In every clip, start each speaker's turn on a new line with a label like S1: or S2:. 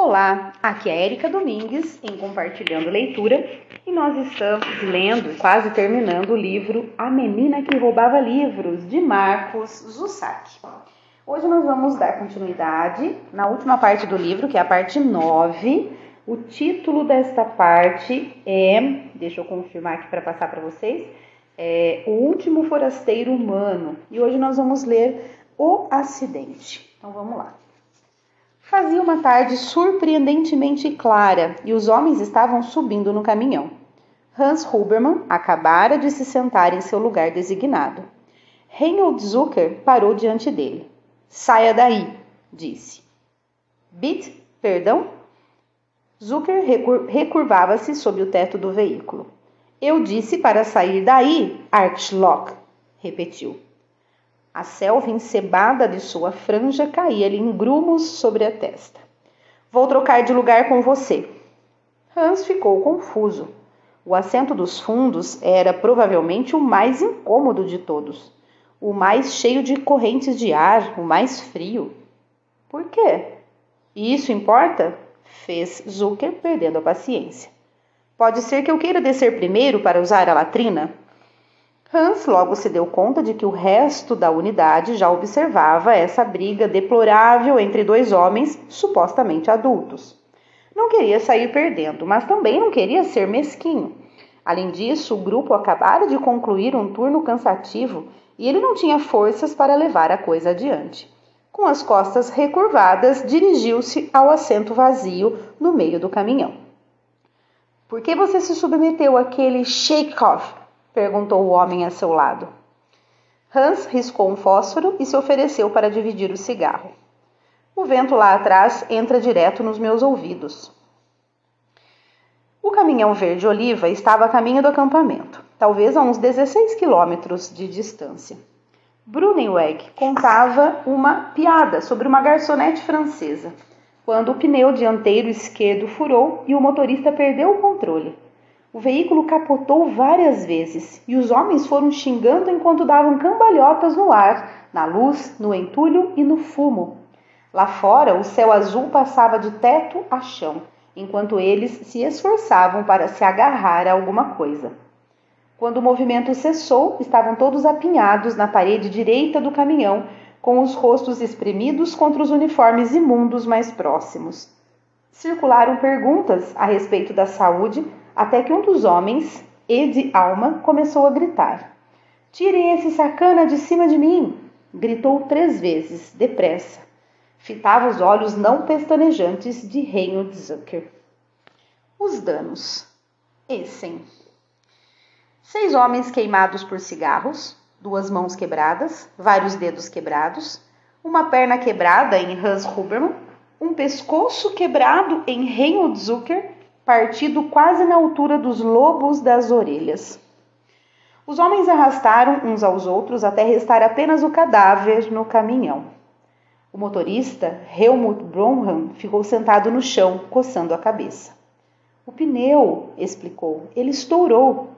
S1: Olá, aqui é Erika Domingues em Compartilhando Leitura e nós estamos lendo, quase terminando o livro A Menina que Roubava Livros, de Marcos Zussac. Hoje nós vamos dar continuidade na última parte do livro, que é a parte 9. O título desta parte é, deixa eu confirmar aqui para passar para vocês, é O Último Forasteiro Humano. E hoje nós vamos ler O Acidente. Então vamos lá. Fazia uma tarde surpreendentemente clara e os homens estavam subindo no caminhão. Hans Hubermann acabara de se sentar em seu lugar designado. Reinhold Zucker parou diante dele. Saia daí, disse. Bit, perdão? Zucker recurvava-se sob o teto do veículo. Eu disse para sair daí, Archlock, repetiu. A selva encebada de sua franja caía-lhe em grumos sobre a testa. Vou trocar de lugar com você. Hans ficou confuso. O assento dos fundos era provavelmente o mais incômodo de todos, o mais cheio de correntes de ar, o mais frio. Por quê? Isso importa? fez Zucker, perdendo a paciência. Pode ser que eu queira descer primeiro para usar a latrina? Hans logo se deu conta de que o resto da unidade já observava essa briga deplorável entre dois homens supostamente adultos. Não queria sair perdendo, mas também não queria ser mesquinho. Além disso, o grupo acabara de concluir um turno cansativo e ele não tinha forças para levar a coisa adiante. Com as costas recurvadas, dirigiu-se ao assento vazio no meio do caminhão. Por que você se submeteu àquele shake-off perguntou o homem a seu lado. Hans riscou um fósforo e se ofereceu para dividir o cigarro. O vento lá atrás entra direto nos meus ouvidos. O caminhão verde-oliva estava a caminho do acampamento, talvez a uns 16 quilômetros de distância. Brunenweg contava uma piada sobre uma garçonete francesa, quando o pneu dianteiro esquerdo furou e o motorista perdeu o controle. O veículo capotou várias vezes e os homens foram xingando enquanto davam cambalhotas no ar, na luz, no entulho e no fumo. Lá fora, o céu azul passava de teto a chão, enquanto eles se esforçavam para se agarrar a alguma coisa. Quando o movimento cessou, estavam todos apinhados na parede direita do caminhão, com os rostos espremidos contra os uniformes imundos mais próximos. Circularam perguntas a respeito da saúde até que um dos homens, Ed Alma, começou a gritar: Tirem esse sacana de cima de mim! Gritou três vezes, depressa. Fitava os olhos não pestanejantes de Reinhold Zucker. Os danos. Essen. Seis homens queimados por cigarros, duas mãos quebradas, vários dedos quebrados, uma perna quebrada em Hans Hubermann, um pescoço quebrado em Reinhold Zucker partido quase na altura dos lobos das orelhas. Os homens arrastaram uns aos outros até restar apenas o cadáver no caminhão. O motorista, Helmut Bromham, ficou sentado no chão, coçando a cabeça. O pneu, explicou, ele estourou.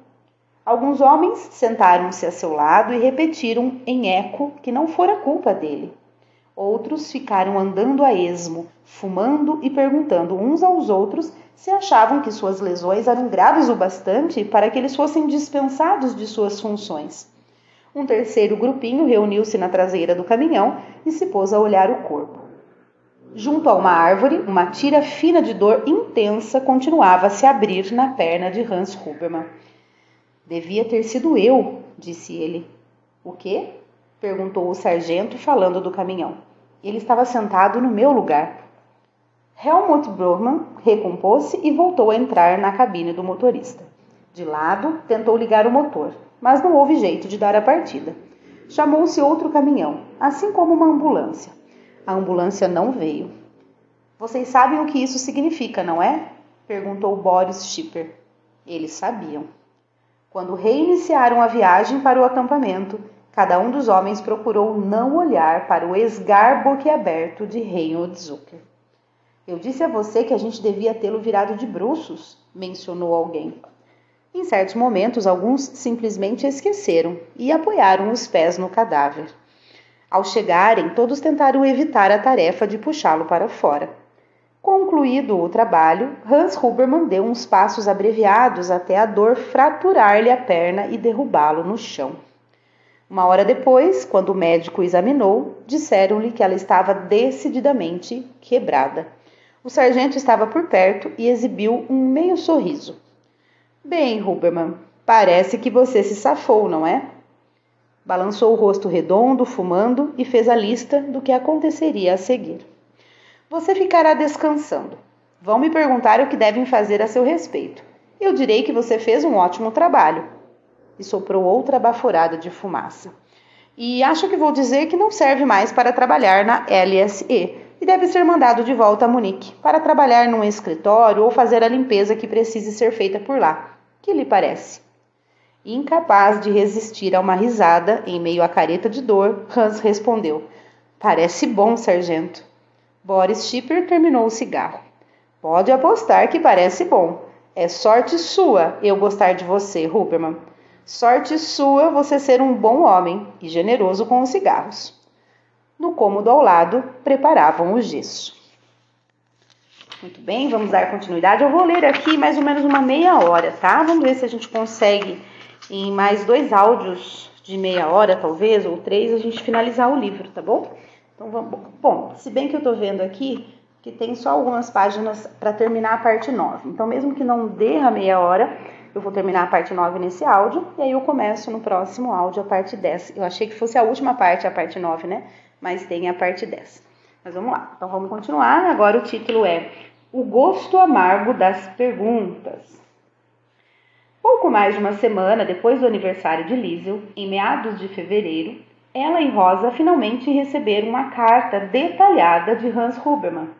S1: Alguns homens sentaram-se a seu lado e repetiram em eco que não fora culpa dele. Outros ficaram andando a esmo, fumando e perguntando uns aos outros se achavam que suas lesões eram graves o bastante para que eles fossem dispensados de suas funções. Um terceiro grupinho reuniu-se na traseira do caminhão e se pôs a olhar o corpo. Junto a uma árvore, uma tira fina de dor intensa continuava a se abrir na perna de Hans Hubermann. Devia ter sido eu, disse ele. O quê? perguntou o sargento, falando do caminhão. Ele estava sentado no meu lugar. Helmut Brohmann recompôs-se e voltou a entrar na cabine do motorista. De lado, tentou ligar o motor, mas não houve jeito de dar a partida. Chamou-se outro caminhão, assim como uma ambulância. A ambulância não veio. Vocês sabem o que isso significa, não é? perguntou Boris Schipper. Eles sabiam. Quando reiniciaram a viagem para o acampamento, cada um dos homens procurou não olhar para o esgar boquiaberto de Reinhold Zucker. Eu disse a você que a gente devia tê-lo virado de bruços, mencionou alguém. Em certos momentos, alguns simplesmente esqueceram e apoiaram os pés no cadáver. Ao chegarem, todos tentaram evitar a tarefa de puxá-lo para fora. Concluído o trabalho, Hans Huberman deu uns passos abreviados até a dor fraturar-lhe a perna e derrubá-lo no chão. Uma hora depois, quando o médico examinou, disseram-lhe que ela estava decididamente quebrada. O sargento estava por perto e exibiu um meio sorriso. Bem, Huberman, parece que você se safou, não é? Balançou o rosto redondo, fumando, e fez a lista do que aconteceria a seguir. Você ficará descansando. Vão me perguntar o que devem fazer a seu respeito. Eu direi que você fez um ótimo trabalho. E soprou outra baforada de fumaça. E acho que vou dizer que não serve mais para trabalhar na LSE e deve ser mandado de volta a Munique para trabalhar num escritório ou fazer a limpeza que precise ser feita por lá. Que lhe parece? Incapaz de resistir a uma risada em meio à careta de dor, Hans respondeu: Parece bom, sargento. Boris Schipper terminou o cigarro. Pode apostar que parece bom. É sorte sua eu gostar de você, Huberman. Sorte sua você ser um bom homem e generoso com os cigarros. No cômodo ao lado, preparavam o gesso. Muito bem, vamos dar continuidade. Eu vou ler aqui mais ou menos uma meia hora, tá? Vamos ver se a gente consegue, em mais dois áudios de meia hora, talvez, ou três, a gente finalizar o livro, tá bom? Então vamos. Bom, se bem que eu tô vendo aqui que tem só algumas páginas para terminar a parte 9. Então, mesmo que não dê a meia hora, eu vou terminar a parte 9 nesse áudio e aí eu começo no próximo áudio a parte 10. Eu achei que fosse a última parte, a parte 9, né? Mas tem a parte 10. Mas vamos lá. Então vamos continuar. Agora o título é O Gosto Amargo das Perguntas. Pouco mais de uma semana depois do aniversário de Liesel, em meados de fevereiro, ela e Rosa finalmente receberam uma carta detalhada de Hans Hubermann.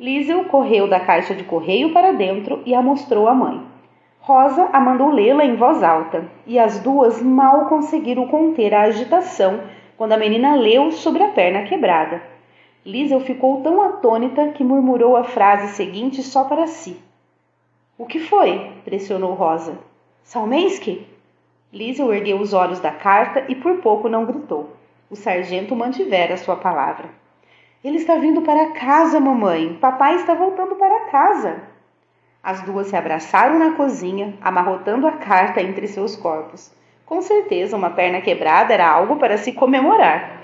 S1: Liesel correu da caixa de correio para dentro e a mostrou à mãe. Rosa a mandou lê-la em voz alta, e as duas mal conseguiram conter a agitação quando a menina leu sobre a perna quebrada. Liesel ficou tão atônita que murmurou a frase seguinte só para si. O que foi? pressionou Rosa. Salmensky? Liesel ergueu os olhos da carta e por pouco não gritou. O sargento mantivera sua palavra. Ele está vindo para casa, mamãe. Papai está voltando para casa. As duas se abraçaram na cozinha, amarrotando a carta entre seus corpos. Com certeza, uma perna quebrada era algo para se comemorar.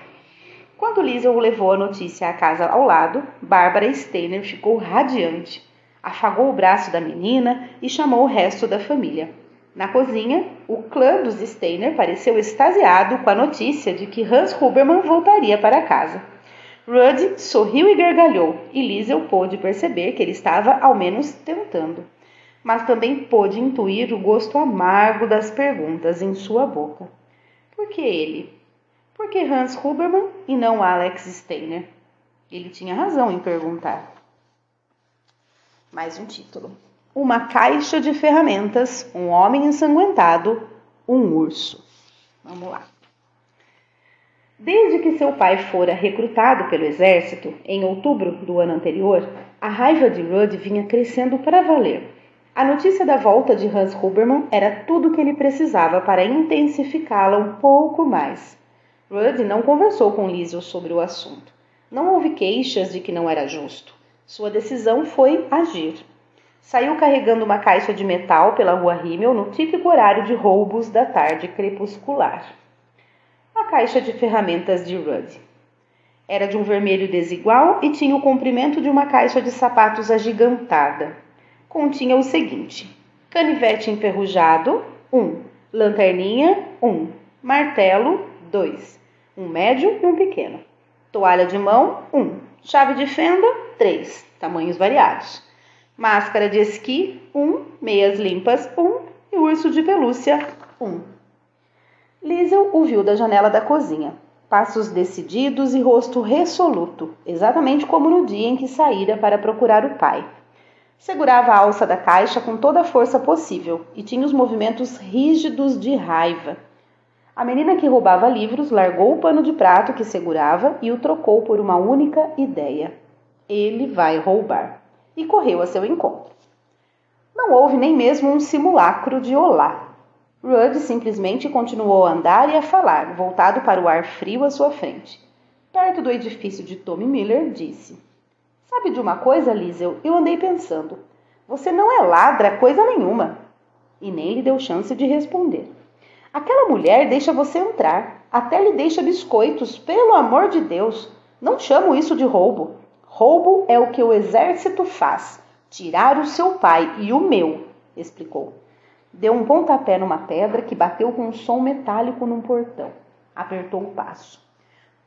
S1: Quando Liesel levou a notícia à casa ao lado, Bárbara Steiner ficou radiante. Afagou o braço da menina e chamou o resto da família. Na cozinha, o clã dos Steiner pareceu extasiado com a notícia de que Hans Huberman voltaria para casa. Rudd sorriu e gargalhou, e Liesel pôde perceber que ele estava ao menos tentando. Mas também pôde intuir o gosto amargo das perguntas em sua boca. Por que ele? Por que Hans Huberman e não Alex Steiner? Ele tinha razão em perguntar. Mais um título. Uma caixa de ferramentas, um homem ensanguentado, um urso. Vamos lá. Desde que seu pai fora recrutado pelo exército, em outubro do ano anterior, a raiva de Rudd vinha crescendo para valer. A notícia da volta de Hans Huberman era tudo o que ele precisava para intensificá-la um pouco mais. Rudd não conversou com Liesel sobre o assunto. Não houve queixas de que não era justo. Sua decisão foi agir. Saiu carregando uma caixa de metal pela rua Rimmel no típico horário de roubos da tarde crepuscular a caixa de ferramentas de Rudd. Era de um vermelho desigual e tinha o comprimento de uma caixa de sapatos agigantada. Continha o seguinte: canivete enferrujado, 1. Um. Lanterninha, 1. Um. Martelo, 2. Um médio e um pequeno. Toalha de mão, 1. Um. Chave de fenda, 3. Tamanhos variados. Máscara de esqui, 1. Um. Meias limpas, 1. Um. E urso de pelúcia, 1. Um. Liesel o viu da janela da cozinha. Passos decididos e rosto resoluto, exatamente como no dia em que saíra para procurar o pai. Segurava a alça da caixa com toda a força possível e tinha os movimentos rígidos de raiva. A menina que roubava livros largou o pano de prato que segurava e o trocou por uma única ideia. Ele vai roubar. E correu a seu encontro. Não houve nem mesmo um simulacro de olá. Rudd simplesmente continuou a andar e a falar, voltado para o ar frio à sua frente. Perto do edifício de Tommy Miller, disse: Sabe de uma coisa, Liesel? Eu andei pensando. Você não é ladra coisa nenhuma. E nem lhe deu chance de responder. Aquela mulher deixa você entrar, até lhe deixa biscoitos, pelo amor de Deus. Não chamo isso de roubo. Roubo é o que o exército faz: tirar o seu pai e o meu, explicou. Deu um pontapé numa pedra que bateu com um som metálico num portão. Apertou o passo.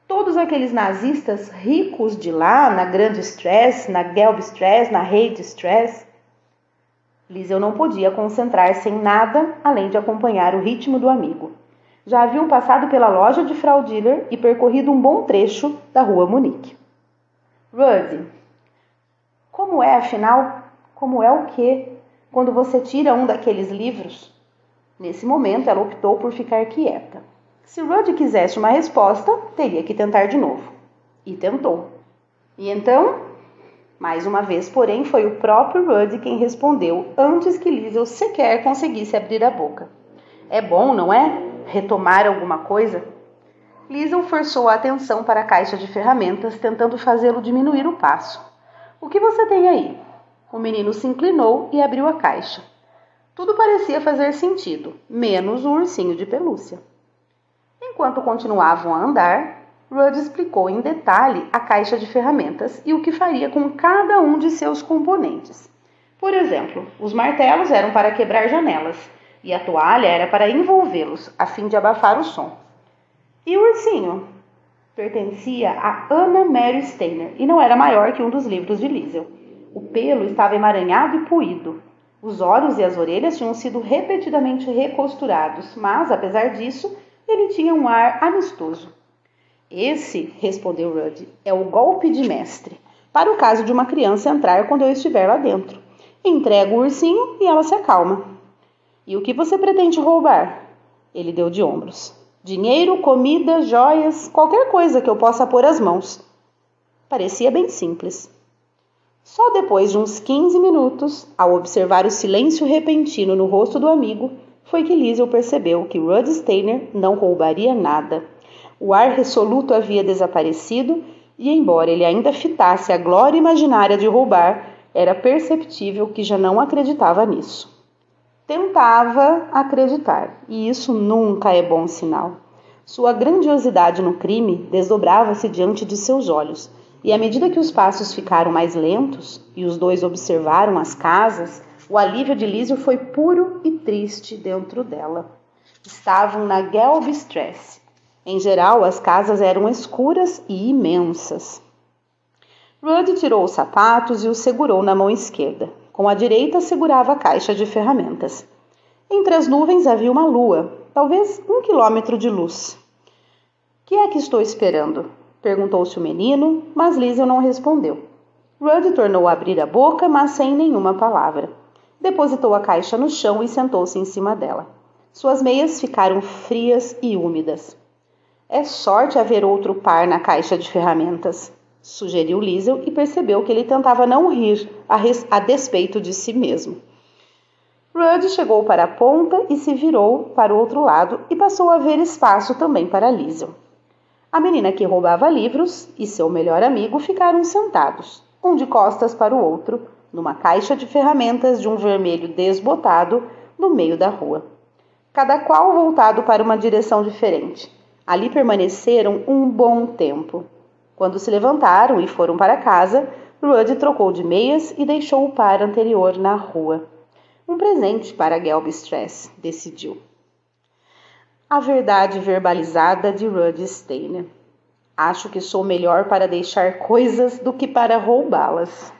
S1: Todos aqueles nazistas ricos de lá, na Grande Stress, na Gelb Stress, na Hate Stress. Liesel não podia concentrar-se em nada além de acompanhar o ritmo do amigo. Já haviam passado pela loja de Frau Diller e percorrido um bom trecho da rua Munique. Rudy, como é, afinal, como é o quê? Quando você tira um daqueles livros? Nesse momento, ela optou por ficar quieta. Se Rudy quisesse uma resposta, teria que tentar de novo. E tentou. E então, mais uma vez, porém, foi o próprio Rudy quem respondeu antes que Liesel sequer conseguisse abrir a boca. É bom, não é? Retomar alguma coisa? Liesel forçou a atenção para a caixa de ferramentas, tentando fazê-lo diminuir o passo. O que você tem aí? O menino se inclinou e abriu a caixa. Tudo parecia fazer sentido, menos o ursinho de pelúcia. Enquanto continuavam a andar, Rudd explicou em detalhe a caixa de ferramentas e o que faria com cada um de seus componentes. Por exemplo, os martelos eram para quebrar janelas e a toalha era para envolvê-los, a fim de abafar o som. E o ursinho? Pertencia a Anna Mary Steiner e não era maior que um dos livros de Liesel. O pelo estava emaranhado e puído. Os olhos e as orelhas tinham sido repetidamente recosturados, mas, apesar disso, ele tinha um ar amistoso. Esse, respondeu Rudd, é o golpe de mestre, para o caso de uma criança entrar quando eu estiver lá dentro. Entrega o ursinho e ela se acalma. E o que você pretende roubar? Ele deu de ombros. Dinheiro, comida, joias, qualquer coisa que eu possa pôr as mãos. Parecia bem simples. Só depois de uns 15 minutos, ao observar o silêncio repentino no rosto do amigo, foi que Liesel percebeu que Rudd Steiner não roubaria nada. O ar resoluto havia desaparecido e, embora ele ainda fitasse a glória imaginária de roubar, era perceptível que já não acreditava nisso. Tentava acreditar, e isso nunca é bom sinal. Sua grandiosidade no crime desdobrava-se diante de seus olhos, e à medida que os passos ficaram mais lentos e os dois observaram as casas, o alívio de Lísio foi puro e triste dentro dela. Estavam na Gelb Stress. Em geral, as casas eram escuras e imensas. Rudd tirou os sapatos e os segurou na mão esquerda. Com a direita, segurava a caixa de ferramentas. Entre as nuvens havia uma lua, talvez um quilômetro de luz. Que é que estou esperando? perguntou-se o menino, mas Liesel não respondeu. Rudd tornou a abrir a boca, mas sem nenhuma palavra. Depositou a caixa no chão e sentou-se em cima dela. Suas meias ficaram frias e úmidas. É sorte haver outro par na caixa de ferramentas, sugeriu Liesel e percebeu que ele tentava não rir a, a despeito de si mesmo. Rudd chegou para a ponta e se virou para o outro lado e passou a ver espaço também para Liesel. A menina que roubava livros e seu melhor amigo ficaram sentados, um de costas para o outro, numa caixa de ferramentas de um vermelho desbotado no meio da rua. Cada qual voltado para uma direção diferente. Ali permaneceram um bom tempo. Quando se levantaram e foram para casa, Rudd trocou de meias e deixou o par anterior na rua. Um presente para Gelb Stress, decidiu. A verdade verbalizada de Rudd Steiner. Acho que sou melhor para deixar coisas do que para roubá-las.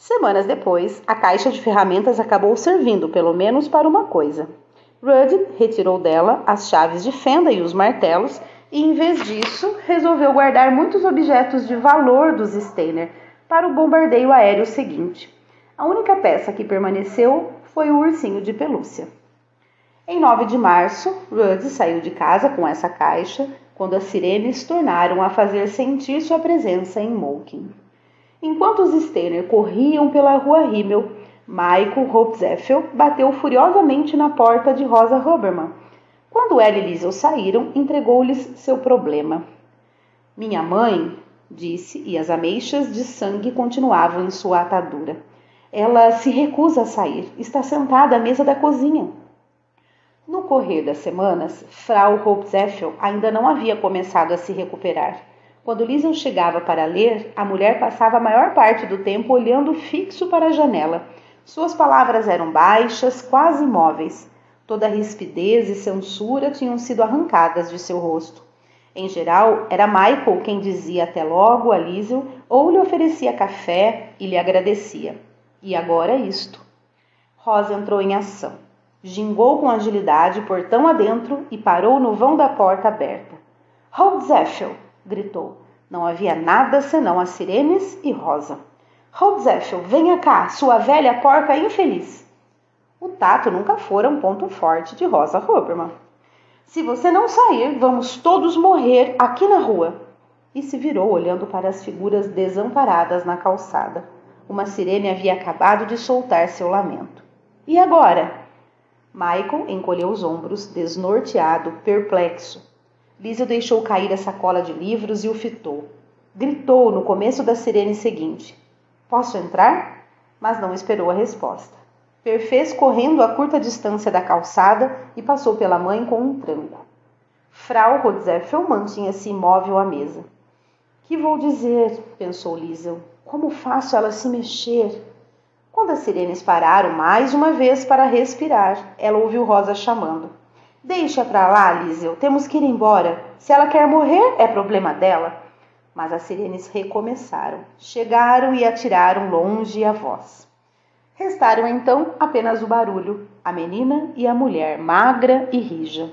S1: Semanas depois, a caixa de ferramentas acabou servindo pelo menos para uma coisa. Rudd retirou dela as chaves de fenda e os martelos e, em vez disso, resolveu guardar muitos objetos de valor dos Steiner para o bombardeio aéreo seguinte. A única peça que permaneceu foi o ursinho de pelúcia. Em 9 de março, Rudd saiu de casa com essa caixa quando as sirenes tornaram a fazer sentir sua presença em Moulkin. Enquanto os Steiner corriam pela rua Himmel, Michael Hopzeffel bateu furiosamente na porta de Rosa Huberman. Quando ela e Liesel saíram, entregou-lhes seu problema. Minha mãe, disse, e as ameixas de sangue continuavam em sua atadura. Ela se recusa a sair, está sentada à mesa da cozinha. No correr das semanas, Frau Hopzeffel ainda não havia começado a se recuperar. Quando Liesel chegava para ler, a mulher passava a maior parte do tempo olhando fixo para a janela. Suas palavras eram baixas, quase imóveis. Toda rispidez e censura tinham sido arrancadas de seu rosto. Em geral, era Michael quem dizia até logo a Liesel ou lhe oferecia café e lhe agradecia. E agora isto. Rosa entrou em ação. Gingou com agilidade portão adentro e parou no vão da porta aberta. Holdzeffel! Gritou. Não havia nada senão as sirenes e Rosa. Holdzeffel, venha cá, sua velha porca infeliz! O tato nunca fora um ponto forte de Rosa Huberman. Se você não sair, vamos todos morrer aqui na rua. E se virou olhando para as figuras desamparadas na calçada. Uma sirene havia acabado de soltar seu lamento. E agora? Michael encolheu os ombros, desnorteado, perplexo. Lísio deixou cair a sacola de livros e o fitou. Gritou no começo da sirene seguinte: Posso entrar? Mas não esperou a resposta. Perfez correndo a curta distância da calçada e passou pela mãe com um tranco. Frau Rodzeffel mantinha-se imóvel à mesa. Que vou dizer? pensou Liesel. Como faço ela se mexer? Quando as sirenes pararam mais uma vez para respirar, ela ouviu Rosa chamando. Deixa pra lá, Liesel, temos que ir embora. Se ela quer morrer, é problema dela. Mas as sirenes recomeçaram, chegaram e atiraram longe a voz. Restaram então apenas o barulho, a menina e a mulher, magra e rija.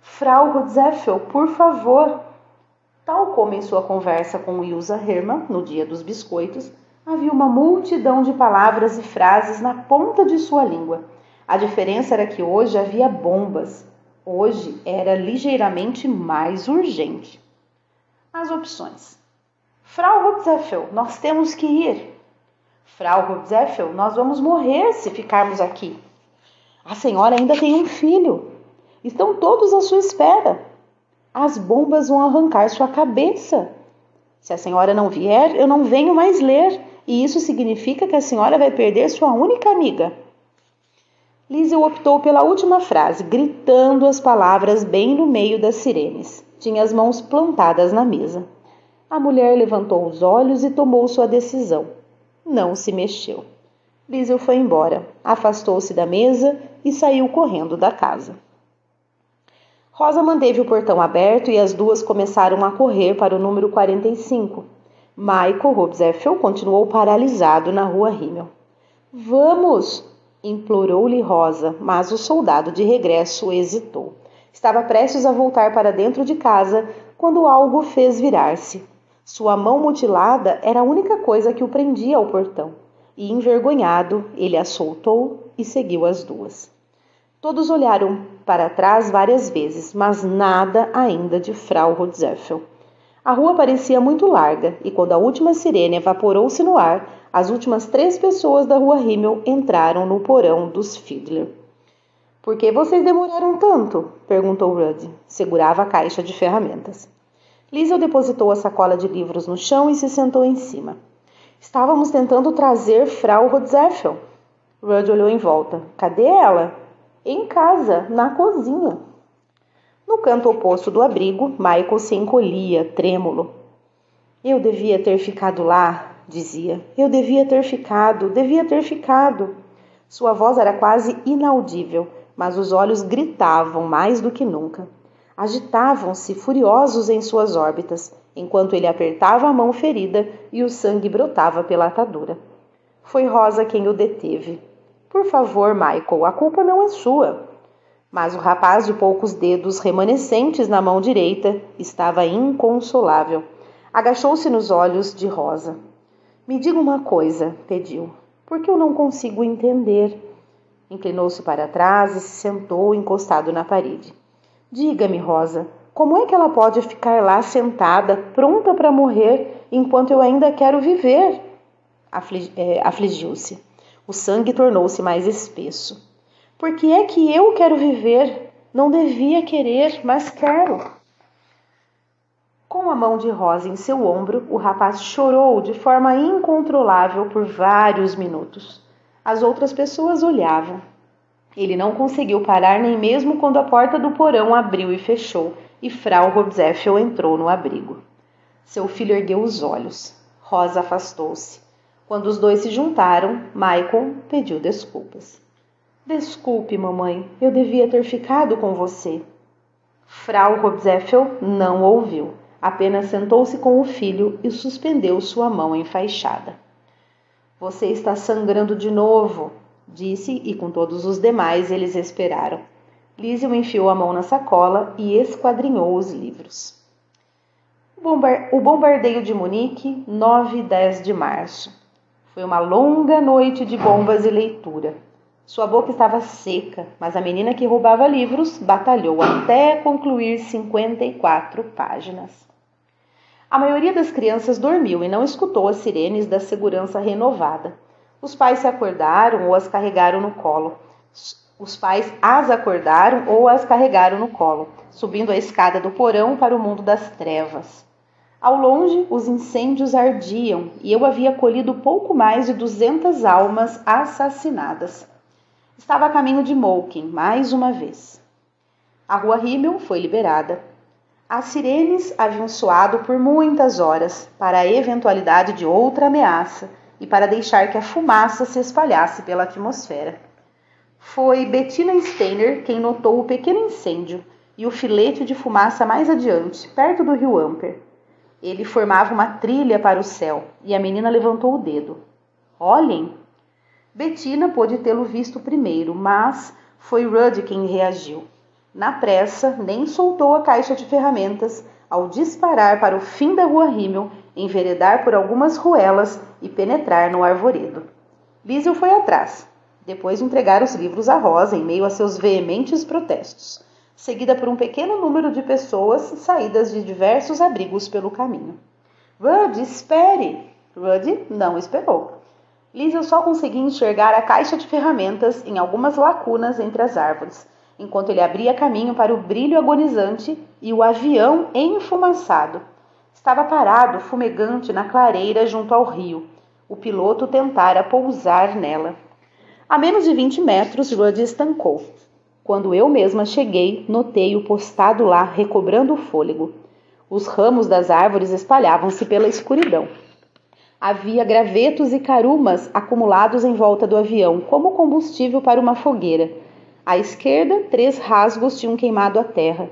S1: Frau Rodzeffel, por favor. Tal como em sua conversa com Ilsa Hermann, no dia dos biscoitos, havia uma multidão de palavras e frases na ponta de sua língua. A diferença era que hoje havia bombas. Hoje era ligeiramente mais urgente. As opções. Frau Rodzeffel, nós temos que ir. Frau Rotzeffel, nós vamos morrer se ficarmos aqui. A senhora ainda tem um filho. Estão todos à sua espera. As bombas vão arrancar sua cabeça. Se a senhora não vier, eu não venho mais ler, e isso significa que a senhora vai perder sua única amiga. Liesel optou pela última frase, gritando as palavras bem no meio das sirenes. Tinha as mãos plantadas na mesa. A mulher levantou os olhos e tomou sua decisão não se mexeu. Liesel foi embora, afastou-se da mesa e saiu correndo da casa. Rosa manteve o portão aberto e as duas começaram a correr para o número 45. Michael Robzeffel continuou paralisado na rua Rimmel. Vamos! Implorou-lhe Rosa, mas o soldado de regresso hesitou. Estava prestes a voltar para dentro de casa quando algo fez virar-se. Sua mão mutilada era a única coisa que o prendia ao portão, e envergonhado, ele a soltou e seguiu as duas. Todos olharam para trás várias vezes, mas nada ainda de Frau Rotzeffel. A rua parecia muito larga, e quando a última sirene evaporou-se no ar, as últimas três pessoas da rua Himmel entraram no porão dos Fiedler. Por que vocês demoraram tanto? perguntou Rudd. Segurava a caixa de ferramentas. Liesel depositou a sacola de livros no chão e se sentou em cima. Estávamos tentando trazer Frau Rodzeffel. Rudd olhou em volta. Cadê ela? Em casa, na cozinha. No canto oposto do abrigo, Michael se encolhia, trêmulo. Eu devia ter ficado lá, dizia. Eu devia ter ficado, devia ter ficado. Sua voz era quase inaudível, mas os olhos gritavam mais do que nunca agitavam-se furiosos em suas órbitas, enquanto ele apertava a mão ferida e o sangue brotava pela atadura. Foi Rosa quem o deteve. Por favor, Michael, a culpa não é sua. Mas o rapaz de poucos dedos remanescentes na mão direita estava inconsolável. Agachou-se nos olhos de Rosa. Me diga uma coisa, pediu. Por que eu não consigo entender? Inclinou-se para trás e se sentou encostado na parede. Diga-me, Rosa, como é que ela pode ficar lá sentada, pronta para morrer, enquanto eu ainda quero viver? É, afligiu-se. O sangue tornou-se mais espesso. Por que é que eu quero viver? Não devia querer, mas quero. Com a mão de Rosa em seu ombro, o rapaz chorou de forma incontrolável por vários minutos. As outras pessoas olhavam. Ele não conseguiu parar nem mesmo quando a porta do porão abriu e fechou e Frau Robzeffel entrou no abrigo. Seu filho ergueu os olhos. Rosa afastou-se. Quando os dois se juntaram, Michael pediu desculpas. Desculpe, mamãe, eu devia ter ficado com você. Frau Robzeffel não ouviu, apenas sentou-se com o filho e suspendeu sua mão enfaixada. Você está sangrando de novo, disse, e com todos os demais eles esperaram. Lísio enfiou a mão na sacola e esquadrinhou os livros. O bombardeio de Munique, 9 e 10 de março. Foi uma longa noite de bombas e leitura. Sua boca estava seca, mas a menina que roubava livros batalhou até concluir 54 páginas. A maioria das crianças dormiu e não escutou as sirenes da segurança renovada. Os pais se acordaram ou as carregaram no colo. Os pais as acordaram ou as carregaram no colo, subindo a escada do porão para o mundo das trevas. Ao longe, os incêndios ardiam e eu havia colhido pouco mais de duzentas almas assassinadas. Estava a caminho de Moken, mais uma vez. A rua Rimmel foi liberada. As sirenes haviam soado por muitas horas para a eventualidade de outra ameaça e para deixar que a fumaça se espalhasse pela atmosfera. Foi Bettina Steiner quem notou o pequeno incêndio e o filete de fumaça mais adiante, perto do rio Amper. Ele formava uma trilha para o céu e a menina levantou o dedo. Olhem! Bettina pôde tê-lo visto primeiro, mas foi Rudd quem reagiu. Na pressa, nem soltou a caixa de ferramentas ao disparar para o fim da rua Rimmel, enveredar por algumas ruelas e penetrar no arvoredo. Liesel foi atrás, depois de entregar os livros a Rosa em meio a seus veementes protestos seguida por um pequeno número de pessoas saídas de diversos abrigos pelo caminho. Rudd, espere! Rudd não esperou. Liesel só conseguia enxergar a caixa de ferramentas em algumas lacunas entre as árvores, enquanto ele abria caminho para o brilho agonizante e o avião enfumaçado. Estava parado, fumegante, na clareira junto ao rio. O piloto tentara pousar nela. A menos de 20 metros, Rudd estancou. Quando eu mesma cheguei, notei-o postado lá, recobrando o fôlego. Os ramos das árvores espalhavam-se pela escuridão. Havia gravetos e carumas acumulados em volta do avião, como combustível para uma fogueira. À esquerda, três rasgos tinham queimado a terra.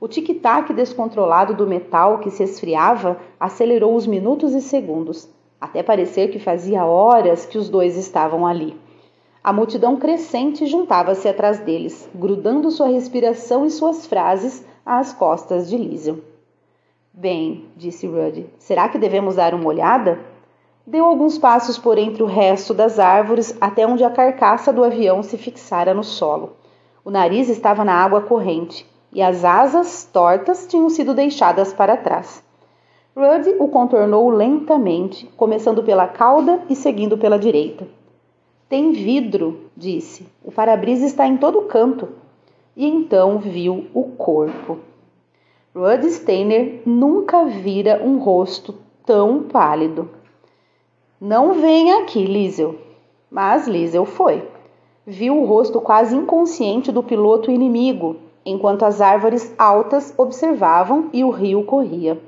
S1: O tic-tac descontrolado do metal que se esfriava acelerou os minutos e segundos, até parecer que fazia horas que os dois estavam ali. A multidão crescente juntava-se atrás deles, grudando sua respiração e suas frases às costas de Liesel. Bem, disse Rudd, será que devemos dar uma olhada? Deu alguns passos por entre o resto das árvores até onde a carcaça do avião se fixara no solo. O nariz estava na água corrente e as asas tortas tinham sido deixadas para trás. Rudd o contornou lentamente, começando pela cauda e seguindo pela direita. Tem vidro, disse. O para-brisa está em todo canto. E então viu o corpo. Rudd Steiner nunca vira um rosto tão pálido. Não venha aqui, Liesel. Mas Liesel foi. Viu o rosto quase inconsciente do piloto inimigo, enquanto as árvores altas observavam e o rio corria.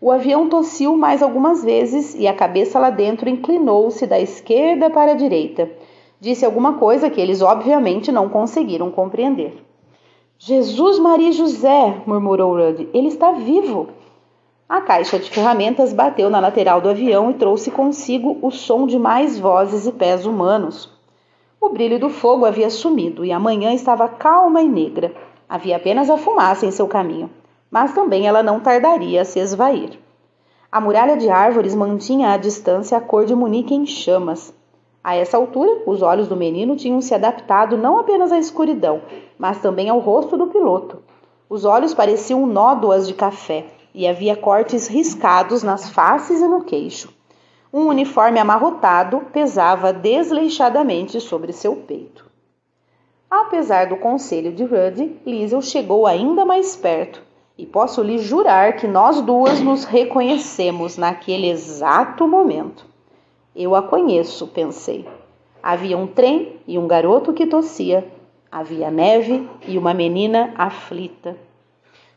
S1: O avião tossiu mais algumas vezes e a cabeça lá dentro inclinou-se da esquerda para a direita. Disse alguma coisa que eles obviamente não conseguiram compreender. Jesus, Maria e José, murmurou Rudd, ele está vivo. A caixa de ferramentas bateu na lateral do avião e trouxe consigo o som de mais vozes e pés humanos. O brilho do fogo havia sumido e a manhã estava calma e negra. Havia apenas a fumaça em seu caminho mas também ela não tardaria a se esvair. A muralha de árvores mantinha à distância a cor de Munique em chamas. A essa altura, os olhos do menino tinham se adaptado não apenas à escuridão, mas também ao rosto do piloto. Os olhos pareciam nódoas de café e havia cortes riscados nas faces e no queixo. Um uniforme amarrotado pesava desleixadamente sobre seu peito. Apesar do conselho de Rudd, Liesel chegou ainda mais perto e posso lhe jurar que nós duas nos reconhecemos naquele exato momento. Eu a conheço, pensei. Havia um trem e um garoto que tossia. Havia neve e uma menina aflita.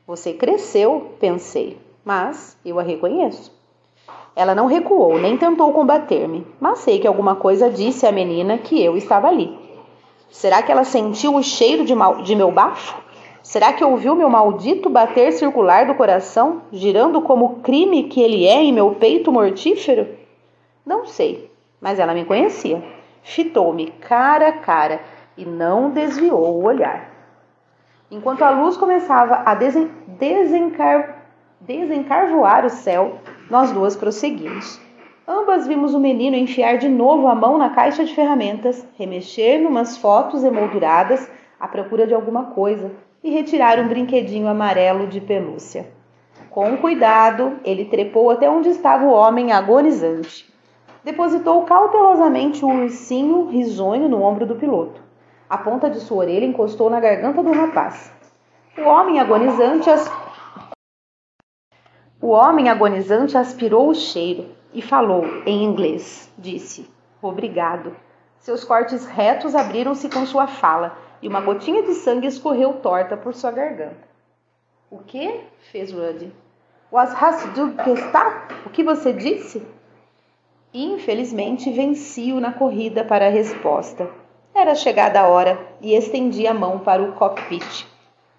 S1: Você cresceu, pensei, mas eu a reconheço. Ela não recuou, nem tentou combater-me, mas sei que alguma coisa disse à menina que eu estava ali. Será que ela sentiu o cheiro de, mal, de meu bafo? Será que ouviu meu maldito bater circular do coração, girando como crime que ele é em meu peito mortífero? Não sei, mas ela me conhecia. Fitou-me cara a cara e não desviou o olhar. Enquanto a luz começava a desen desencar desencarvoar o céu, nós duas prosseguimos. Ambas vimos o menino enfiar de novo a mão na caixa de ferramentas, remexer numas fotos emolduradas à procura de alguma coisa e retirar um brinquedinho amarelo de pelúcia. Com cuidado, ele trepou até onde estava o homem agonizante. Depositou cautelosamente o ursinho risonho no ombro do piloto. A ponta de sua orelha encostou na garganta do rapaz. O homem agonizante as... O homem agonizante aspirou o cheiro e falou em inglês. Disse: "Obrigado". Seus cortes retos abriram-se com sua fala e uma gotinha de sangue escorreu torta por sua garganta. O que? fez Rudd. Was hast du gesagt? O que você disse? Infelizmente venci-o na corrida para a resposta. Era chegada a hora e estendi a mão para o cockpit.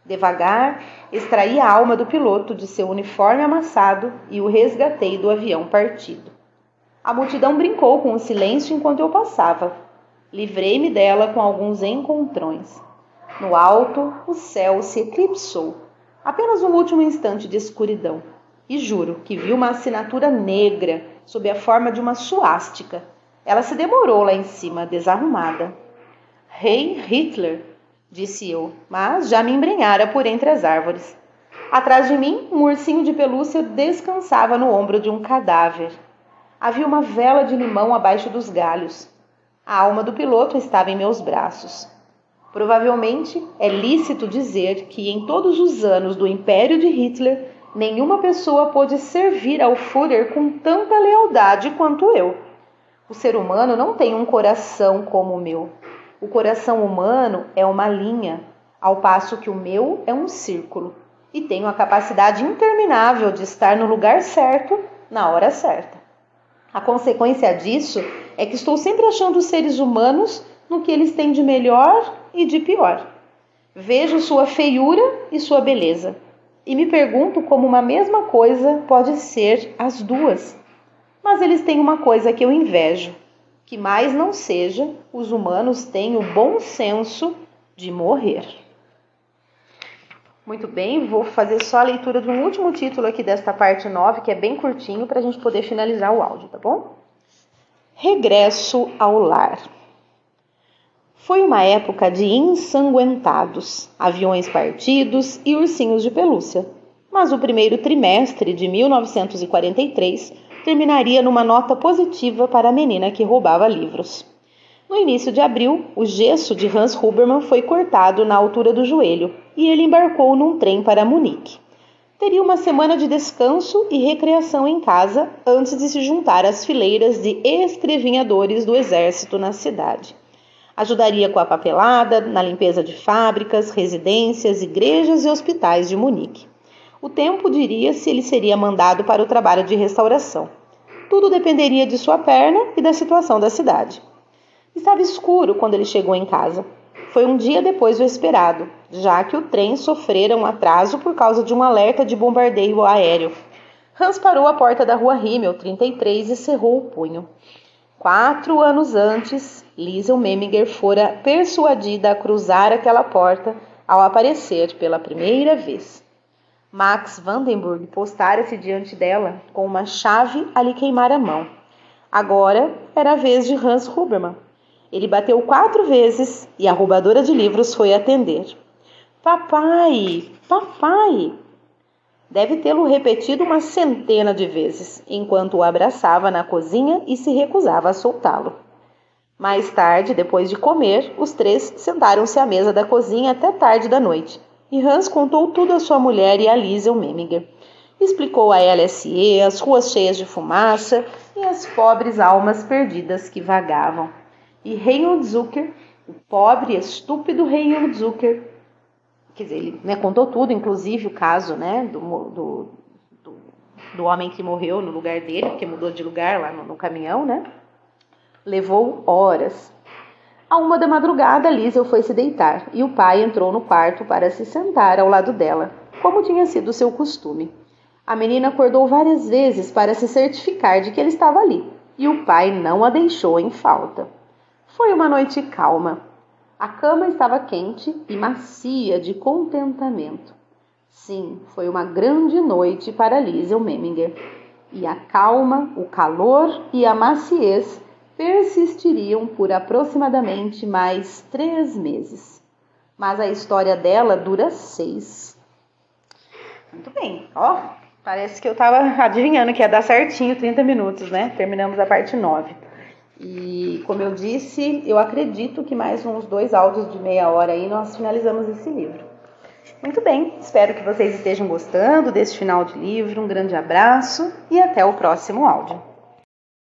S1: Devagar, extraí a alma do piloto de seu uniforme amassado e o resgatei do avião partido. A multidão brincou com o silêncio enquanto eu passava, Livrei-me dela com alguns encontrões. No alto, o céu se eclipsou. Apenas um último instante de escuridão. E juro que vi uma assinatura negra sob a forma de uma suástica. Ela se demorou lá em cima, desarrumada. Rei Hitler, disse eu, mas já me embrenhara por entre as árvores. Atrás de mim, um ursinho de pelúcia descansava no ombro de um cadáver. Havia uma vela de limão abaixo dos galhos. A alma do piloto estava em meus braços. Provavelmente é lícito dizer que em todos os anos do império de Hitler, nenhuma pessoa pôde servir ao Führer com tanta lealdade quanto eu. O ser humano não tem um coração como o meu. O coração humano é uma linha, ao passo que o meu é um círculo, e tenho a capacidade interminável de estar no lugar certo na hora certa. A consequência disso é que estou sempre achando os seres humanos no que eles têm de melhor e de pior. Vejo sua feiura e sua beleza e me pergunto como uma mesma coisa pode ser as duas. Mas eles têm uma coisa que eu invejo: que mais não seja, os humanos têm o bom senso de morrer. Muito bem, vou fazer só a leitura de um último título aqui desta parte 9, que é bem curtinho, para a gente poder finalizar o áudio, tá bom? Regresso ao lar. Foi uma época de ensanguentados, aviões partidos e ursinhos de pelúcia. Mas o primeiro trimestre de 1943 terminaria numa nota positiva para a menina que roubava livros. No início de abril, o gesso de Hans Hubermann foi cortado na altura do joelho e ele embarcou num trem para Munique. Teria uma semana de descanso e recreação em casa antes de se juntar às fileiras de escrevinhadores do exército na cidade. Ajudaria com a papelada, na limpeza de fábricas, residências, igrejas e hospitais de Munique. O tempo diria se ele seria mandado para o trabalho de restauração. Tudo dependeria de sua perna e da situação da cidade. Estava escuro quando ele chegou em casa. Foi um dia depois do esperado, já que o trem sofrera um atraso por causa de um alerta de bombardeio aéreo. Hans parou à porta da rua Himmel 33 e cerrou o punho. Quatro anos antes, Liesel Meminger fora persuadida a cruzar aquela porta ao aparecer pela primeira vez. Max Vandenburg postara-se diante dela com uma chave a lhe queimar a mão. Agora era a vez de Hans Hubermann. Ele bateu quatro vezes e a roubadora de livros foi atender. Papai, papai! Deve tê-lo repetido uma centena de vezes, enquanto o abraçava na cozinha e se recusava a soltá-lo. Mais tarde, depois de comer, os três sentaram-se à mesa da cozinha até tarde da noite, E Hans contou tudo à sua mulher e a Liesel Meminger. Explicou a LSE, as ruas cheias de fumaça e as pobres almas perdidas que vagavam. E Reinhold Zucker, o pobre, estúpido Reinhold Zucker, quer dizer, ele né, contou tudo, inclusive o caso né, do, do, do, do, homem que morreu no lugar dele, que mudou de lugar lá no, no caminhão, né? Levou horas. A uma da madrugada, Liesel foi se deitar e o pai entrou no quarto para se sentar ao lado dela, como tinha sido seu costume. A menina acordou várias vezes para se certificar de que ele estava ali, e o pai não a deixou em falta. Foi uma noite calma. A cama estava quente e macia de contentamento. Sim, foi uma grande noite para Liesel Meminger. E a calma, o calor e a maciez persistiriam por aproximadamente mais três meses. Mas a história dela dura seis. Muito bem, ó, parece que eu estava adivinhando que ia dar certinho 30 minutos, né? Terminamos a parte 9. E como eu disse, eu acredito que mais uns dois áudios de meia hora aí nós finalizamos esse livro. Muito bem, espero que vocês estejam gostando desse final de livro. Um grande abraço e até o próximo áudio.